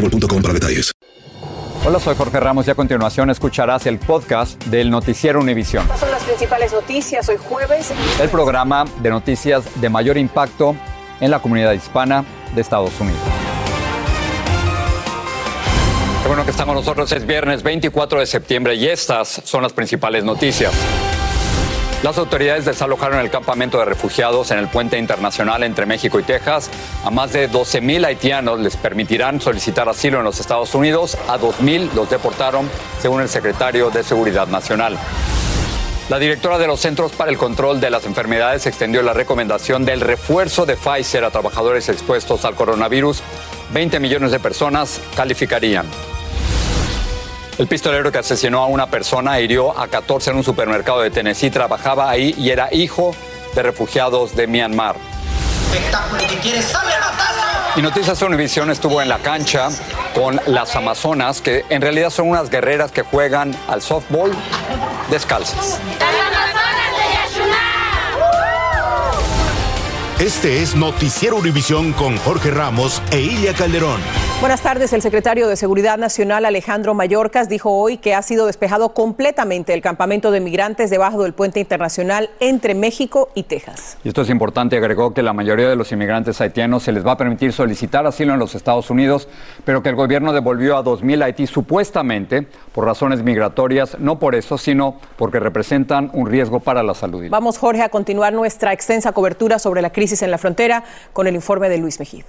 boostmobile.com para detalles. Hola, soy Jorge Ramos y a continuación escucharás el podcast del Noticiero Univisión. Estas son las principales noticias hoy jueves. El programa de noticias de mayor impacto en la comunidad hispana de Estados Unidos. Qué bueno que están con nosotros. Es viernes 24 de septiembre y estas son las principales noticias. Las autoridades desalojaron el campamento de refugiados en el puente internacional entre México y Texas. A más de 12.000 haitianos les permitirán solicitar asilo en los Estados Unidos. A 2.000 los deportaron, según el secretario de Seguridad Nacional. La directora de los Centros para el Control de las Enfermedades extendió la recomendación del refuerzo de Pfizer a trabajadores expuestos al coronavirus. 20 millones de personas calificarían. El pistolero que asesinó a una persona hirió a 14 en un supermercado de Tennessee. Trabajaba ahí y era hijo de refugiados de Myanmar. Y Noticias Univisión estuvo en la cancha con las Amazonas, que en realidad son unas guerreras que juegan al softball descalzas. Este es Noticiero Univisión con Jorge Ramos e Ilia Calderón. Buenas tardes. El secretario de Seguridad Nacional, Alejandro Mayorkas, dijo hoy que ha sido despejado completamente el campamento de migrantes debajo del puente internacional entre México y Texas. Y esto es importante, agregó que la mayoría de los inmigrantes haitianos se les va a permitir solicitar asilo en los Estados Unidos, pero que el gobierno devolvió a 2.000 a Haití supuestamente por razones migratorias, no por eso, sino porque representan un riesgo para la salud. Vamos, Jorge, a continuar nuestra extensa cobertura sobre la crisis en la frontera con el informe de Luis Mejía.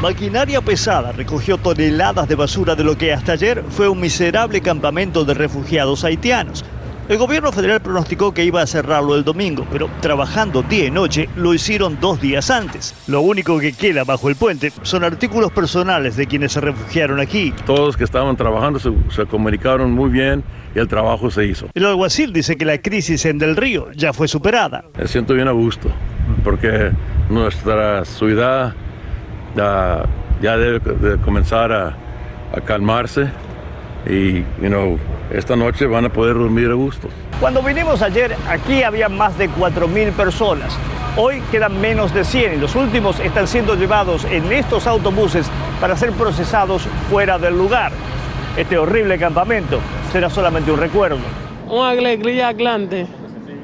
Maquinaria pesada recogió toneladas de basura de lo que hasta ayer fue un miserable campamento de refugiados haitianos. El gobierno federal pronosticó que iba a cerrarlo el domingo, pero trabajando día y noche lo hicieron dos días antes. Lo único que queda bajo el puente son artículos personales de quienes se refugiaron aquí. Todos los que estaban trabajando se, se comunicaron muy bien y el trabajo se hizo. El alguacil dice que la crisis en Del Río ya fue superada. Me siento bien a gusto porque nuestra ciudad ya, ya debe de comenzar a, a calmarse y you know, esta noche van a poder dormir a gusto. Cuando vinimos ayer, aquí había más de 4.000 personas. Hoy quedan menos de 100 y los últimos están siendo llevados en estos autobuses para ser procesados fuera del lugar. Este horrible campamento será solamente un recuerdo. Una alegría grande,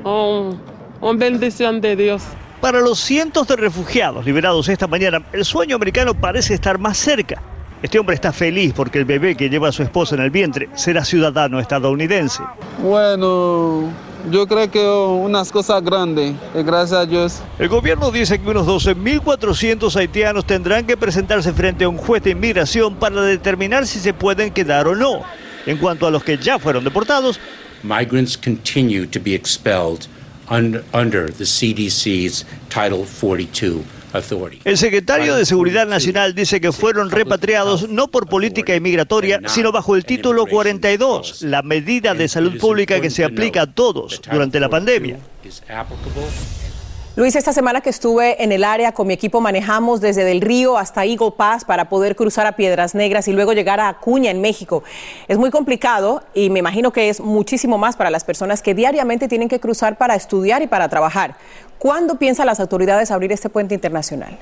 un, una bendición de Dios. Para los cientos de refugiados liberados esta mañana, el sueño americano parece estar más cerca. Este hombre está feliz porque el bebé que lleva a su esposa en el vientre será ciudadano estadounidense. Bueno, yo creo que unas cosas grandes, gracias a Dios. El gobierno dice que unos 12.400 haitianos tendrán que presentarse frente a un juez de inmigración para determinar si se pueden quedar o no. En cuanto a los que ya fueron deportados, migrants continue to be expelled under, under the CDC's Title 42 authority. El secretario de Seguridad Nacional dice que fueron repatriados no por política inmigratoria, sino bajo el título 42, la medida de salud pública que se aplica a todos durante la pandemia. Luis, esta semana que estuve en el área con mi equipo manejamos desde Del Río hasta Eagle Pass para poder cruzar a Piedras Negras y luego llegar a Acuña en México. Es muy complicado y me imagino que es muchísimo más para las personas que diariamente tienen que cruzar para estudiar y para trabajar. ¿Cuándo piensan las autoridades abrir este puente internacional?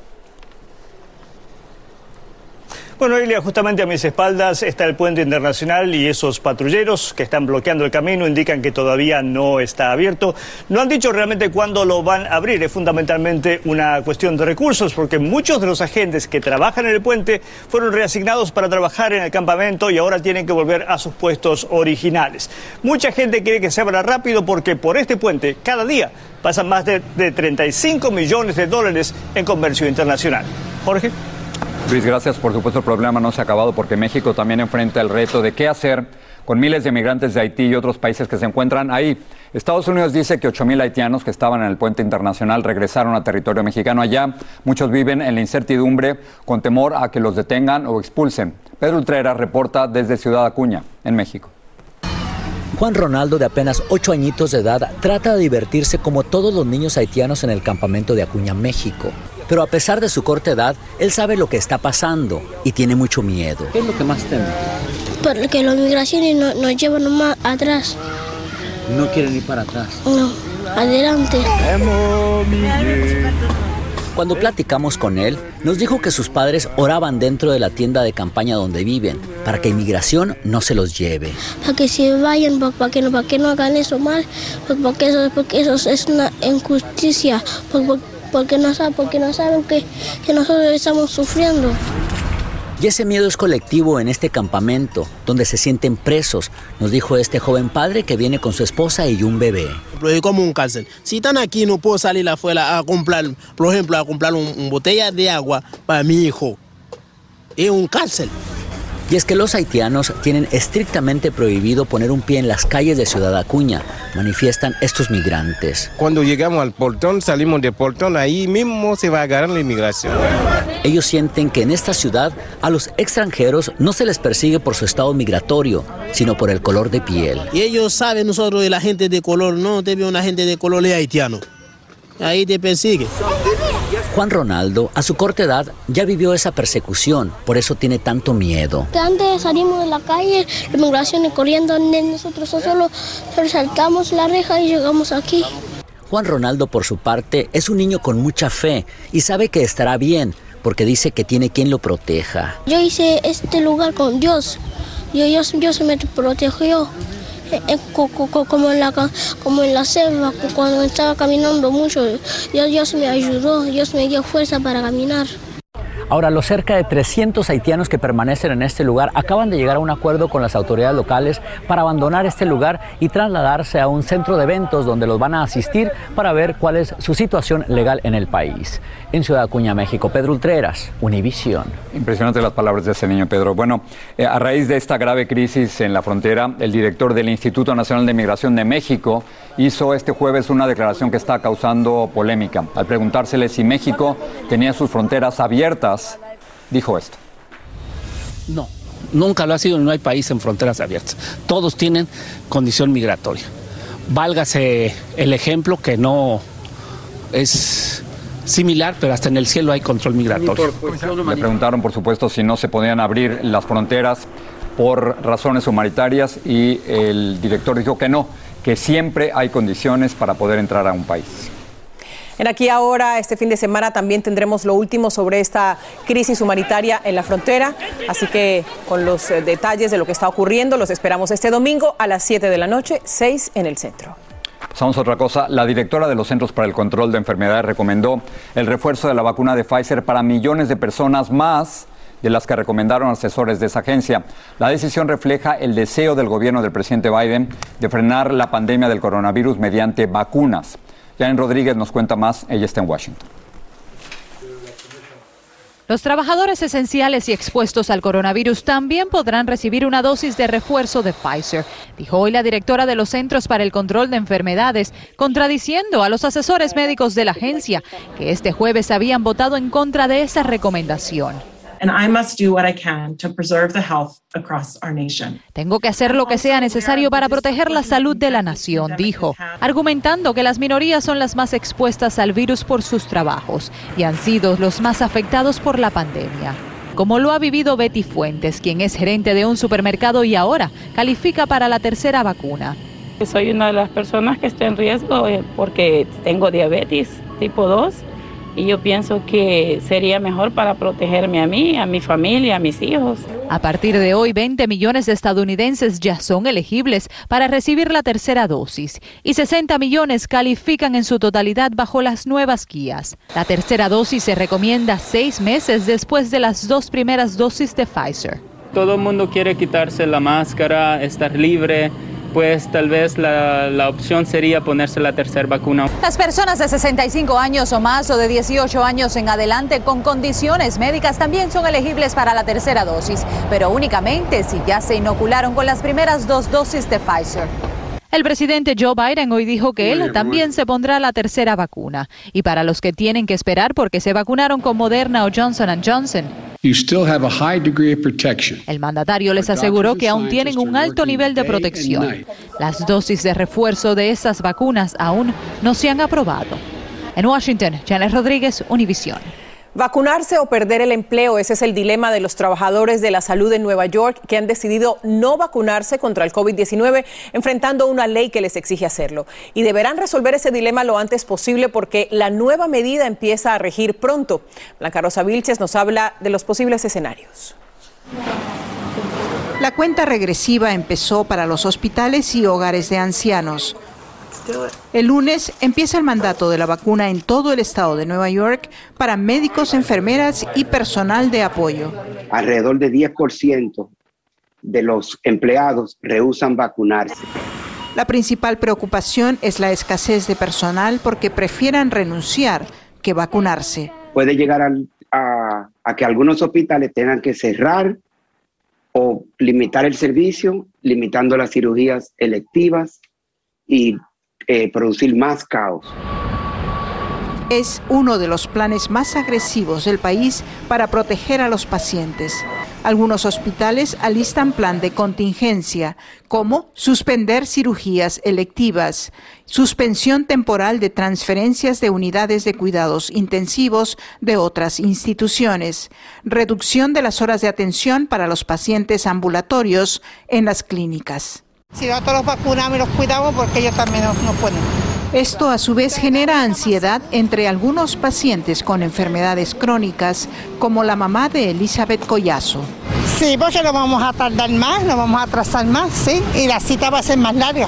Bueno, Ilia, justamente a mis espaldas está el puente internacional y esos patrulleros que están bloqueando el camino indican que todavía no está abierto. No han dicho realmente cuándo lo van a abrir. Es fundamentalmente una cuestión de recursos porque muchos de los agentes que trabajan en el puente fueron reasignados para trabajar en el campamento y ahora tienen que volver a sus puestos originales. Mucha gente quiere que se abra rápido porque por este puente cada día pasan más de, de 35 millones de dólares en comercio internacional. Jorge. Luis, gracias. Por supuesto, el problema no se ha acabado porque México también enfrenta el reto de qué hacer con miles de migrantes de Haití y otros países que se encuentran ahí. Estados Unidos dice que 8.000 haitianos que estaban en el puente internacional regresaron a territorio mexicano. Allá muchos viven en la incertidumbre con temor a que los detengan o expulsen. Pedro Ultrera reporta desde Ciudad Acuña, en México. Juan Ronaldo, de apenas 8 añitos de edad, trata de divertirse como todos los niños haitianos en el campamento de Acuña, México. Pero a pesar de su corta edad, él sabe lo que está pasando y tiene mucho miedo. ¿Qué es lo que más teme? Porque las migraciones nos no llevan más atrás. No quieren ir para atrás. No, adelante. Cuando platicamos con él, nos dijo que sus padres oraban dentro de la tienda de campaña donde viven, para que inmigración no se los lleve. Para que se vayan, para que no, para que no hagan eso mal, porque eso, porque eso es una injusticia, porque, no, porque no saben que nosotros estamos sufriendo. Y ese miedo es colectivo en este campamento, donde se sienten presos, nos dijo este joven padre que viene con su esposa y un bebé. Es como un cárcel. Si están aquí, no puedo salir afuera a comprar, por ejemplo, a comprar una un botella de agua para mi hijo. Es un cárcel. Y es que los haitianos tienen estrictamente prohibido poner un pie en las calles de Ciudad Acuña, manifiestan estos migrantes. Cuando llegamos al portón, salimos del portón, ahí mismo se va a agarrar la inmigración. Ellos sienten que en esta ciudad a los extranjeros no se les persigue por su estado migratorio, sino por el color de piel. Y ellos saben nosotros de la gente de color, no te veo una gente de color de haitiano. Ahí te persigue. Juan Ronaldo, a su corta edad, ya vivió esa persecución, por eso tiene tanto miedo. Antes salimos de la calle, la migración corriendo, nosotros solo saltamos la reja y llegamos aquí. Juan Ronaldo, por su parte, es un niño con mucha fe y sabe que estará bien, porque dice que tiene quien lo proteja. Yo hice este lugar con Dios, Dios, Dios me protegió como en la, como en la selva, cuando estaba caminando mucho, Dios, Dios me ayudó, Dios me dio fuerza para caminar. Ahora, los cerca de 300 haitianos que permanecen en este lugar acaban de llegar a un acuerdo con las autoridades locales para abandonar este lugar y trasladarse a un centro de eventos donde los van a asistir para ver cuál es su situación legal en el país. En Ciudad Acuña, México, Pedro Ultreras, Univisión. Impresionante las palabras de ese niño, Pedro. Bueno, eh, a raíz de esta grave crisis en la frontera, el director del Instituto Nacional de Migración de México hizo este jueves una declaración que está causando polémica. Al preguntársele si México tenía sus fronteras abiertas, dijo esto. No, nunca lo ha sido, no hay país en fronteras abiertas. Todos tienen condición migratoria. Válgase el ejemplo que no es similar, pero hasta en el cielo hay control migratorio. Le preguntaron, por supuesto, si no se podían abrir las fronteras por razones humanitarias y el director dijo que no, que siempre hay condiciones para poder entrar a un país. En aquí ahora, este fin de semana también tendremos lo último sobre esta crisis humanitaria en la frontera, así que con los eh, detalles de lo que está ocurriendo los esperamos este domingo a las 7 de la noche, 6 en el centro. Pasamos a otra cosa. La directora de los Centros para el Control de Enfermedades recomendó el refuerzo de la vacuna de Pfizer para millones de personas más de las que recomendaron asesores de esa agencia. La decisión refleja el deseo del gobierno del presidente Biden de frenar la pandemia del coronavirus mediante vacunas. Jan Rodríguez nos cuenta más, ella está en Washington. Los trabajadores esenciales y expuestos al coronavirus también podrán recibir una dosis de refuerzo de Pfizer, dijo hoy la directora de los Centros para el Control de Enfermedades, contradiciendo a los asesores médicos de la agencia, que este jueves habían votado en contra de esa recomendación. Tengo que hacer lo que sea necesario para proteger la salud de la nación, dijo, argumentando que las minorías son las más expuestas al virus por sus trabajos y han sido los más afectados por la pandemia. Como lo ha vivido Betty Fuentes, quien es gerente de un supermercado y ahora califica para la tercera vacuna. Soy una de las personas que está en riesgo eh, porque tengo diabetes tipo 2 y yo pienso que sería mejor para protegerme a mí, a mi familia, a mis hijos. A partir de hoy, 20 millones de estadounidenses ya son elegibles para recibir la tercera dosis y 60 millones califican en su totalidad bajo las nuevas guías. La tercera dosis se recomienda seis meses después de las dos primeras dosis de Pfizer. Todo el mundo quiere quitarse la máscara, estar libre pues tal vez la, la, opción sería ponerse la tercera vacuna. Las personas de 65 años o más o de 18 años en adelante con condiciones médicas también son elegibles para la tercera dosis, pero únicamente si ya se inocularon con las primeras dos dosis de Pfizer. El presidente Joe Biden hoy dijo que él también se pondrá la tercera vacuna. Y para los que tienen que esperar porque se vacunaron con Moderna o Johnson Johnson, el mandatario les aseguró que aún tienen un alto nivel de protección. Las dosis de refuerzo de esas vacunas aún no se han aprobado. En Washington, Janet Rodríguez, Univision. Vacunarse o perder el empleo, ese es el dilema de los trabajadores de la salud en Nueva York que han decidido no vacunarse contra el COVID-19, enfrentando una ley que les exige hacerlo. Y deberán resolver ese dilema lo antes posible porque la nueva medida empieza a regir pronto. Blanca Rosa Vilches nos habla de los posibles escenarios. La cuenta regresiva empezó para los hospitales y hogares de ancianos. El lunes empieza el mandato de la vacuna en todo el estado de Nueva York para médicos, enfermeras y personal de apoyo. Alrededor de 10% de los empleados rehusan vacunarse. La principal preocupación es la escasez de personal porque prefieran renunciar que vacunarse. Puede llegar a, a que algunos hospitales tengan que cerrar o limitar el servicio, limitando las cirugías electivas y eh, producir más caos. Es uno de los planes más agresivos del país para proteger a los pacientes. Algunos hospitales alistan plan de contingencia, como suspender cirugías electivas, suspensión temporal de transferencias de unidades de cuidados intensivos de otras instituciones, reducción de las horas de atención para los pacientes ambulatorios en las clínicas. Si nosotros los vacunamos y los cuidamos, porque ellos también no, pueden. Esto a su vez genera ansiedad entre algunos pacientes con enfermedades crónicas, como la mamá de Elizabeth Collazo. Sí, porque no vamos a tardar más, no vamos a atrasar más, sí, y la cita va a ser más larga.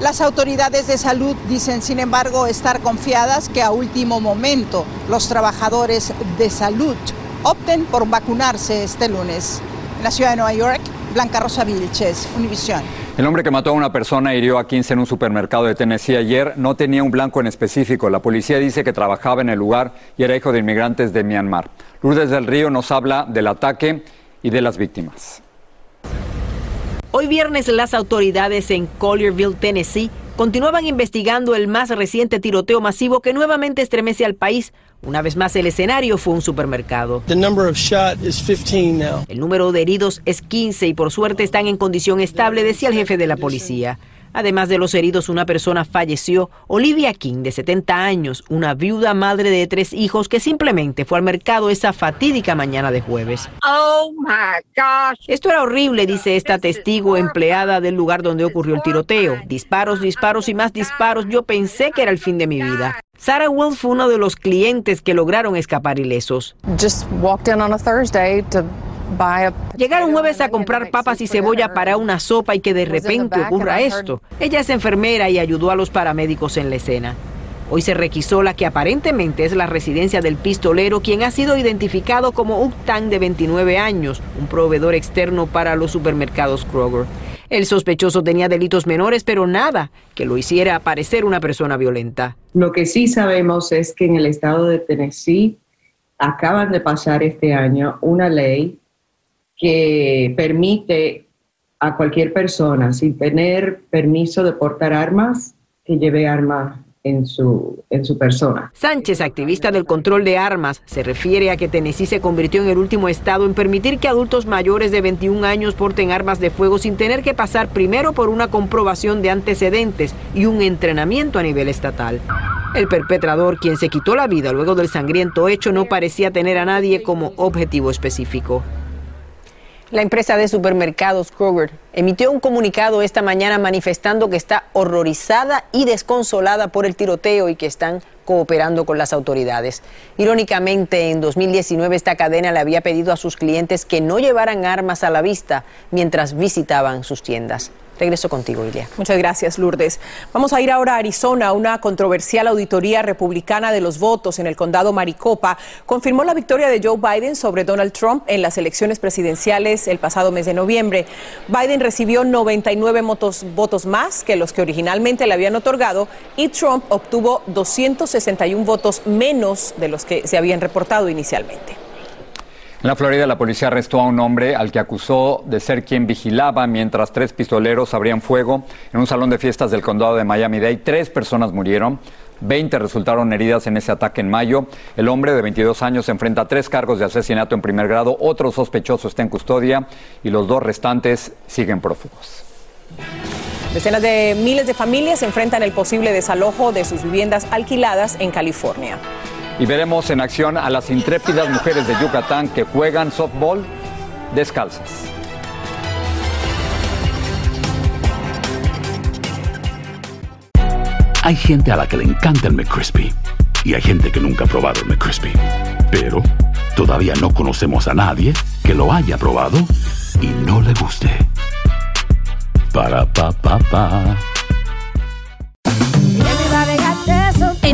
Las autoridades de salud dicen, sin embargo, estar confiadas que a último momento los trabajadores de salud opten por vacunarse este lunes. En la ciudad de Nueva York, Blanca Rosa Vilches, Univisión. El hombre que mató a una persona y hirió a 15 en un supermercado de Tennessee ayer no tenía un blanco en específico. La policía dice que trabajaba en el lugar y era hijo de inmigrantes de Myanmar. Lourdes del Río nos habla del ataque y de las víctimas. Hoy viernes las autoridades en Collierville, Tennessee, continuaban investigando el más reciente tiroteo masivo que nuevamente estremece al país. Una vez más el escenario fue un supermercado. El número de heridos es 15 y por suerte están en condición estable, decía el jefe de la policía. Además de los heridos, una persona falleció, Olivia King, de 70 años, una viuda madre de tres hijos que simplemente fue al mercado esa fatídica mañana de jueves. Oh my gosh. Esto era horrible, dice esta testigo empleada del lugar donde ocurrió el tiroteo. Disparos, disparos y más disparos. Yo pensé que era el fin de mi vida. Sarah Wells fue uno de los clientes que lograron escapar ilesos. Just walked in on a Thursday to Llegaron jueves a comprar papas y cebolla para una sopa y que de repente ocurra esto. Ella es enfermera y ayudó a los paramédicos en la escena. Hoy se requisó la que aparentemente es la residencia del pistolero, quien ha sido identificado como Uctan de 29 años, un proveedor externo para los supermercados Kroger. El sospechoso tenía delitos menores, pero nada que lo hiciera parecer una persona violenta. Lo que sí sabemos es que en el estado de Tennessee acaban de pasar este año una ley que permite a cualquier persona, sin tener permiso de portar armas, que lleve armas en su, en su persona. Sánchez, activista del control de armas, se refiere a que Tennessee se convirtió en el último estado en permitir que adultos mayores de 21 años porten armas de fuego sin tener que pasar primero por una comprobación de antecedentes y un entrenamiento a nivel estatal. El perpetrador, quien se quitó la vida luego del sangriento hecho, no parecía tener a nadie como objetivo específico. La empresa de supermercados Kroger emitió un comunicado esta mañana manifestando que está horrorizada y desconsolada por el tiroteo y que están cooperando con las autoridades. Irónicamente, en 2019 esta cadena le había pedido a sus clientes que no llevaran armas a la vista mientras visitaban sus tiendas. Regreso contigo, Ilia. Muchas gracias, Lourdes. Vamos a ir ahora a Arizona. Una controversial auditoría republicana de los votos en el condado Maricopa confirmó la victoria de Joe Biden sobre Donald Trump en las elecciones presidenciales el pasado mes de noviembre. Biden recibió 99 votos, votos más que los que originalmente le habían otorgado y Trump obtuvo 261 votos menos de los que se habían reportado inicialmente. En la Florida, la policía arrestó a un hombre al que acusó de ser quien vigilaba mientras tres pistoleros abrían fuego en un salón de fiestas del condado de Miami-Dade. Tres personas murieron. 20 resultaron heridas en ese ataque en mayo. El hombre de 22 años enfrenta a tres cargos de asesinato en primer grado. Otro sospechoso está en custodia y los dos restantes siguen prófugos. Decenas de miles de familias enfrentan el posible desalojo de sus viviendas alquiladas en California. Y veremos en acción a las intrépidas mujeres de Yucatán que juegan softball descalzas. Hay gente a la que le encanta el McCrispy y hay gente que nunca ha probado el McCrispy. Pero todavía no conocemos a nadie que lo haya probado y no le guste. Para pa pa pa.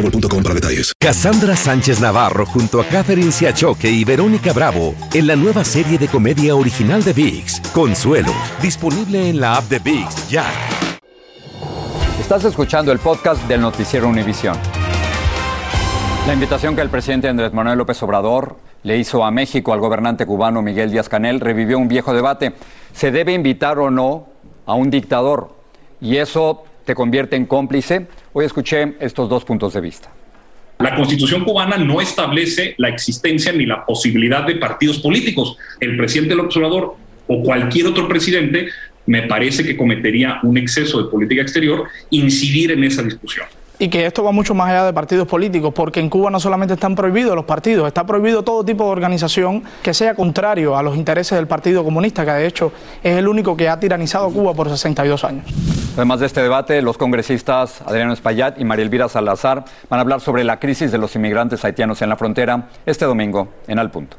boostmobile.com para detalles. Cassandra Sánchez Navarro junto a Catherine Siachoque y Verónica Bravo en la nueva serie de comedia original de VIX, Consuelo, disponible en la app de VIX ya. Estás escuchando el podcast del noticiero Univisión. La invitación que el presidente Andrés Manuel López Obrador le hizo a México al gobernante cubano Miguel Díaz Canel revivió un viejo debate. ¿Se debe invitar o no a un dictador? Y eso te convierte en cómplice. Hoy escuché estos dos puntos de vista. La constitución cubana no establece la existencia ni la posibilidad de partidos políticos. El presidente López Obrador o cualquier otro presidente me parece que cometería un exceso de política exterior incidir en esa discusión y que esto va mucho más allá de partidos políticos, porque en Cuba no solamente están prohibidos los partidos, está prohibido todo tipo de organización que sea contrario a los intereses del Partido Comunista, que de hecho es el único que ha tiranizado a Cuba por 62 años. Además de este debate, los congresistas Adriano Espaillat y María Elvira Salazar van a hablar sobre la crisis de los inmigrantes haitianos en la frontera este domingo en Al Punto.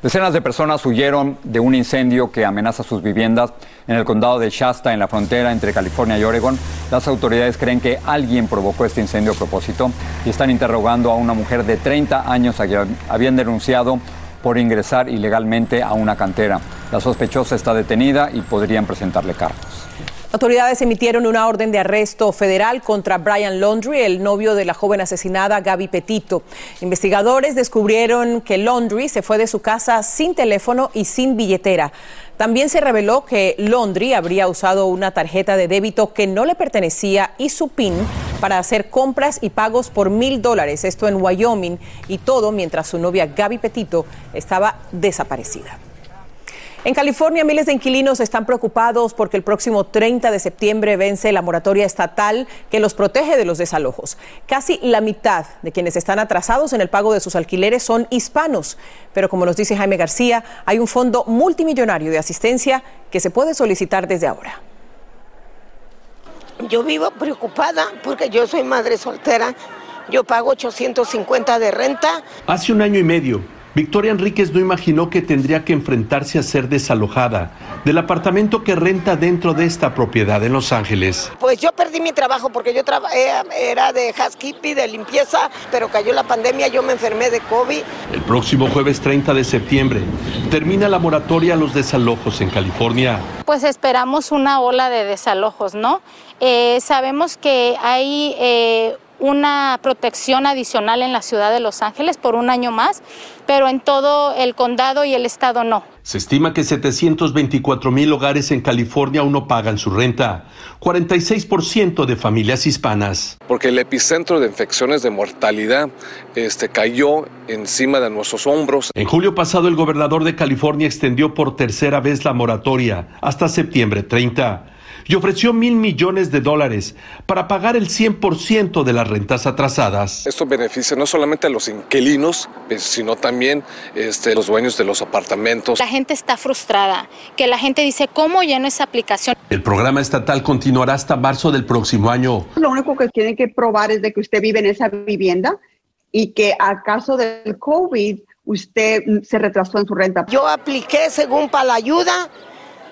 Decenas de personas huyeron de un incendio que amenaza sus viviendas en el condado de Shasta, en la frontera entre California y Oregon. Las autoridades creen que alguien provocó este incendio a propósito y están interrogando a una mujer de 30 años a quien habían denunciado por ingresar ilegalmente a una cantera. La sospechosa está detenida y podrían presentarle cargos. Autoridades emitieron una orden de arresto federal contra Brian Laundry, el novio de la joven asesinada Gaby Petito. Investigadores descubrieron que Laundry se fue de su casa sin teléfono y sin billetera. También se reveló que Laundry habría usado una tarjeta de débito que no le pertenecía y su PIN para hacer compras y pagos por mil dólares, esto en Wyoming, y todo mientras su novia Gaby Petito estaba desaparecida. En California, miles de inquilinos están preocupados porque el próximo 30 de septiembre vence la moratoria estatal que los protege de los desalojos. Casi la mitad de quienes están atrasados en el pago de sus alquileres son hispanos. Pero como nos dice Jaime García, hay un fondo multimillonario de asistencia que se puede solicitar desde ahora. Yo vivo preocupada porque yo soy madre soltera. Yo pago 850 de renta. Hace un año y medio Victoria Enríquez no imaginó que tendría que enfrentarse a ser desalojada del apartamento que renta dentro de esta propiedad en Los Ángeles. Pues yo perdí mi trabajo porque yo trabajé, era de housekeeping, de limpieza, pero cayó la pandemia, yo me enfermé de COVID. El próximo jueves 30 de septiembre termina la moratoria a los desalojos en California. Pues esperamos una ola de desalojos, ¿no? Eh, sabemos que hay eh, una protección adicional en la ciudad de Los Ángeles por un año más, pero en todo el condado y el estado no. Se estima que 724 mil hogares en California aún no pagan su renta, 46% de familias hispanas. Porque el epicentro de infecciones de mortalidad este, cayó encima de nuestros hombros. En julio pasado el gobernador de California extendió por tercera vez la moratoria hasta septiembre 30 y ofreció mil millones de dólares para pagar el 100% de las rentas atrasadas. Esto beneficia no solamente a los inquilinos, pues, sino también este, los dueños de los apartamentos. La gente está frustrada, que la gente dice, ¿cómo lleno esa aplicación? El programa estatal continuará hasta marzo del próximo año. Lo único que tienen que probar es de que usted vive en esa vivienda y que a caso del COVID usted se retrasó en su renta. Yo apliqué según para la ayuda,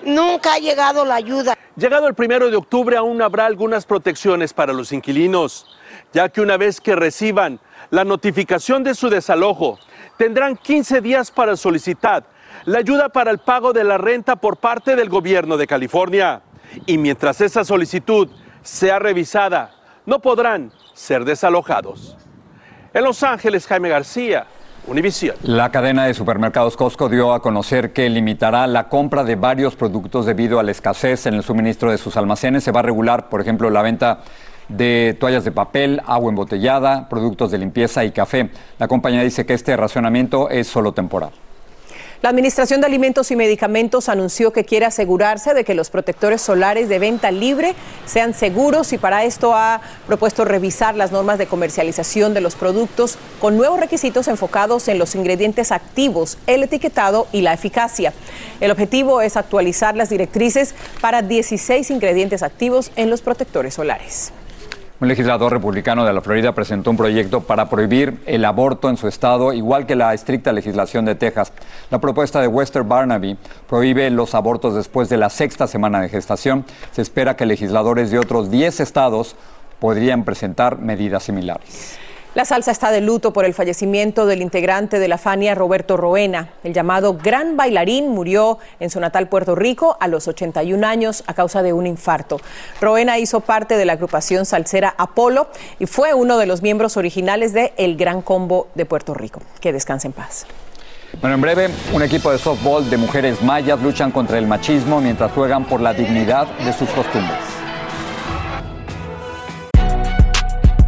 nunca ha llegado la ayuda. Llegado el primero de octubre aún habrá algunas protecciones para los inquilinos, ya que una vez que reciban la notificación de su desalojo, tendrán 15 días para solicitar la ayuda para el pago de la renta por parte del gobierno de California. Y mientras esa solicitud sea revisada, no podrán ser desalojados. En Los Ángeles, Jaime García, La cadena de supermercados Costco dio a conocer que limitará la compra de varios productos debido a la escasez en el suministro de sus almacenes. Se va a regular, por ejemplo, la venta de toallas de papel, agua embotellada, productos de limpieza y café. La compañía dice que este racionamiento es solo temporal. La Administración de Alimentos y Medicamentos anunció que quiere asegurarse de que los protectores solares de venta libre sean seguros y para esto ha propuesto revisar las normas de comercialización de los productos con nuevos requisitos enfocados en los ingredientes activos, el etiquetado y la eficacia. El objetivo es actualizar las directrices para 16 ingredientes activos en los protectores solares. Un legislador republicano de la Florida presentó un proyecto para prohibir el aborto en su estado, igual que la estricta legislación de Texas. La propuesta de Wester Barnaby prohíbe los abortos después de la sexta semana de gestación. Se espera que legisladores de otros 10 estados podrían presentar medidas similares. La salsa está de luto por el fallecimiento del integrante de la Fania, Roberto Roena. El llamado gran bailarín murió en su natal Puerto Rico a los 81 años a causa de un infarto. Roena hizo parte de la agrupación salsera Apolo y fue uno de los miembros originales de El Gran Combo de Puerto Rico. Que descanse en paz. Bueno, en breve, un equipo de softball de mujeres mayas luchan contra el machismo mientras juegan por la dignidad de sus costumbres.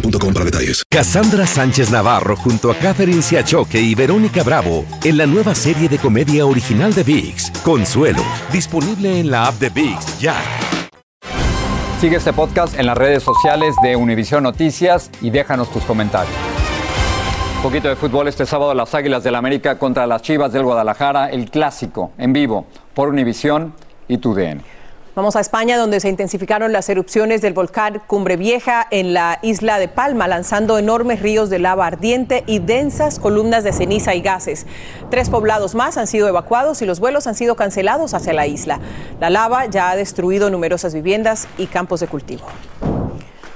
boostmobile.com para detalles. Cassandra Sánchez Navarro junto a Catherine Siachoque y Verónica Bravo en la nueva serie de comedia original de VIX, Consuelo, disponible en la app de VIX ya. Sigue este podcast en las redes sociales de Univision Noticias y déjanos tus comentarios. Un poquito de fútbol este sábado, las Águilas del América contra las Chivas del Guadalajara, el clásico en vivo por Univisión y TUDN. Vamos a España, donde se intensificaron las erupciones del volcán Cumbre Vieja en la isla de Palma, lanzando enormes ríos de lava ardiente y densas columnas de ceniza y gases. Tres poblados más han sido evacuados y los vuelos han sido cancelados hacia la isla. La lava ya ha destruido numerosas viviendas y campos de cultivo.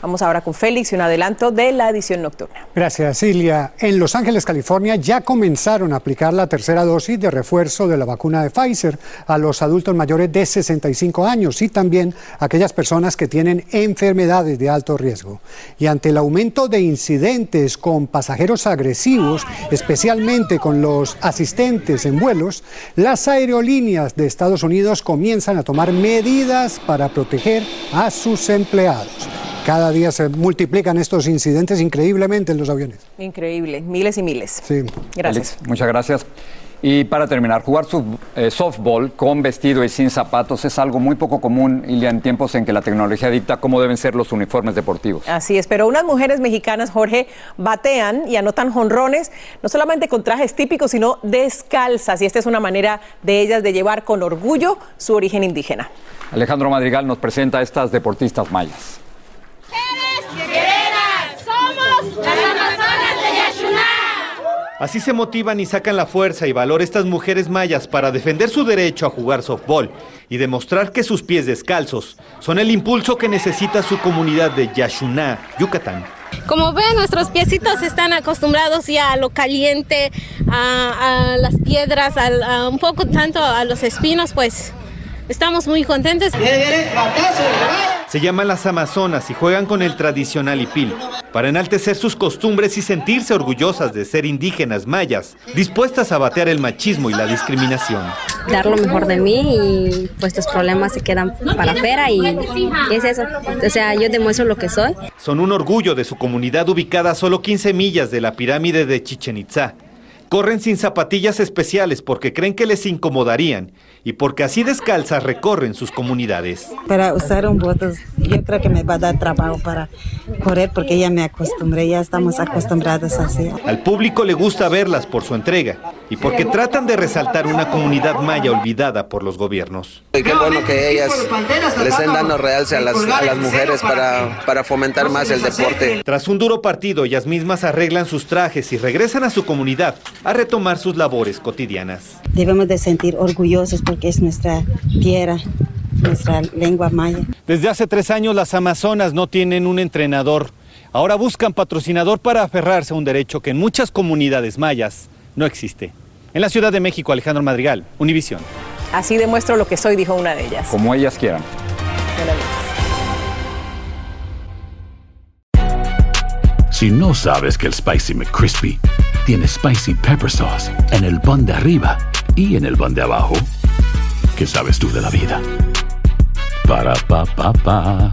Vamos ahora con Félix y un adelanto de la edición nocturna. Gracias, Silvia. En Los Ángeles, California, ya comenzaron a aplicar la tercera dosis de refuerzo de la vacuna de Pfizer a los adultos mayores de 65 años y también a aquellas personas que tienen enfermedades de alto riesgo. Y ante el aumento de incidentes con pasajeros agresivos, especialmente con los asistentes en vuelos, las aerolíneas de Estados Unidos comienzan a tomar medidas para proteger a sus empleados. Cada día se multiplican estos incidentes increíblemente en los aviones. Increíble, miles y miles. Sí. Gracias. muchas gracias. Y para terminar, jugar eh, softball con vestido y sin zapatos es algo muy poco común, Ilia, en tiempos en que la tecnología dicta cómo deben ser los uniformes deportivos. Así es, pero unas mujeres mexicanas, Jorge, batean y anotan jonrones, no solamente con trajes típicos, sino descalzas. Y esta es una manera de ellas de llevar con orgullo su origen indígena. Alejandro Madrigal nos presenta a estas deportistas mayas. Las Amazonas de Yaxuná. Así se motivan y sacan la fuerza y valor estas mujeres mayas para defender su derecho a jugar softball y demostrar que sus pies descalzos son el impulso que necesita su comunidad de Yaxuná, Yucatán. Como ven, nuestros piecitos están acostumbrados ya a lo caliente, a, las piedras, a, un poco tanto a los espinos, pues Estamos muy contentos. Se llaman las Amazonas y juegan con el tradicional hipil para enaltecer sus costumbres y sentirse orgullosas de ser indígenas mayas, dispuestas a batear el machismo y la discriminación. Dar lo mejor de mí y pues los problemas se quedan para afuera y es eso. O sea, yo demuestro lo que soy. Son un orgullo de su comunidad ubicada a solo 15 millas de la pirámide de Chichen Itza. Corren sin zapatillas especiales porque creen que les incomodarían y porque así descalzas recorren sus comunidades. Para usar un botas, yo creo que me va a dar trabajo para correr porque ya me acostumbré, ya estamos acostumbrados así. Al público le gusta verlas por su entrega y porque tratan de resaltar una comunidad maya olvidada por los gobiernos. Y qué bueno que ellas les estén dando realce a las, a las mujeres para, para fomentar más el deporte. Tras un duro partido, ellas mismas arreglan sus trajes y regresan a su comunidad a retomar sus labores cotidianas. Debemos de sentir orgullosos porque es nuestra tierra, nuestra lengua maya. Desde hace tres años las Amazonas no tienen un entrenador. Ahora buscan patrocinador para aferrarse a un derecho que en muchas comunidades mayas no existe. En la Ciudad de México, Alejandro Madrigal, Univisión. Así demuestro lo que soy, dijo una de ellas. Como ellas quieran. Si no sabes que el Spicy McCrispy tiene Spicy Pepper Sauce en el pan de arriba y en el pan de abajo, ¿qué sabes tú de la vida? Para, pa, pa, pa.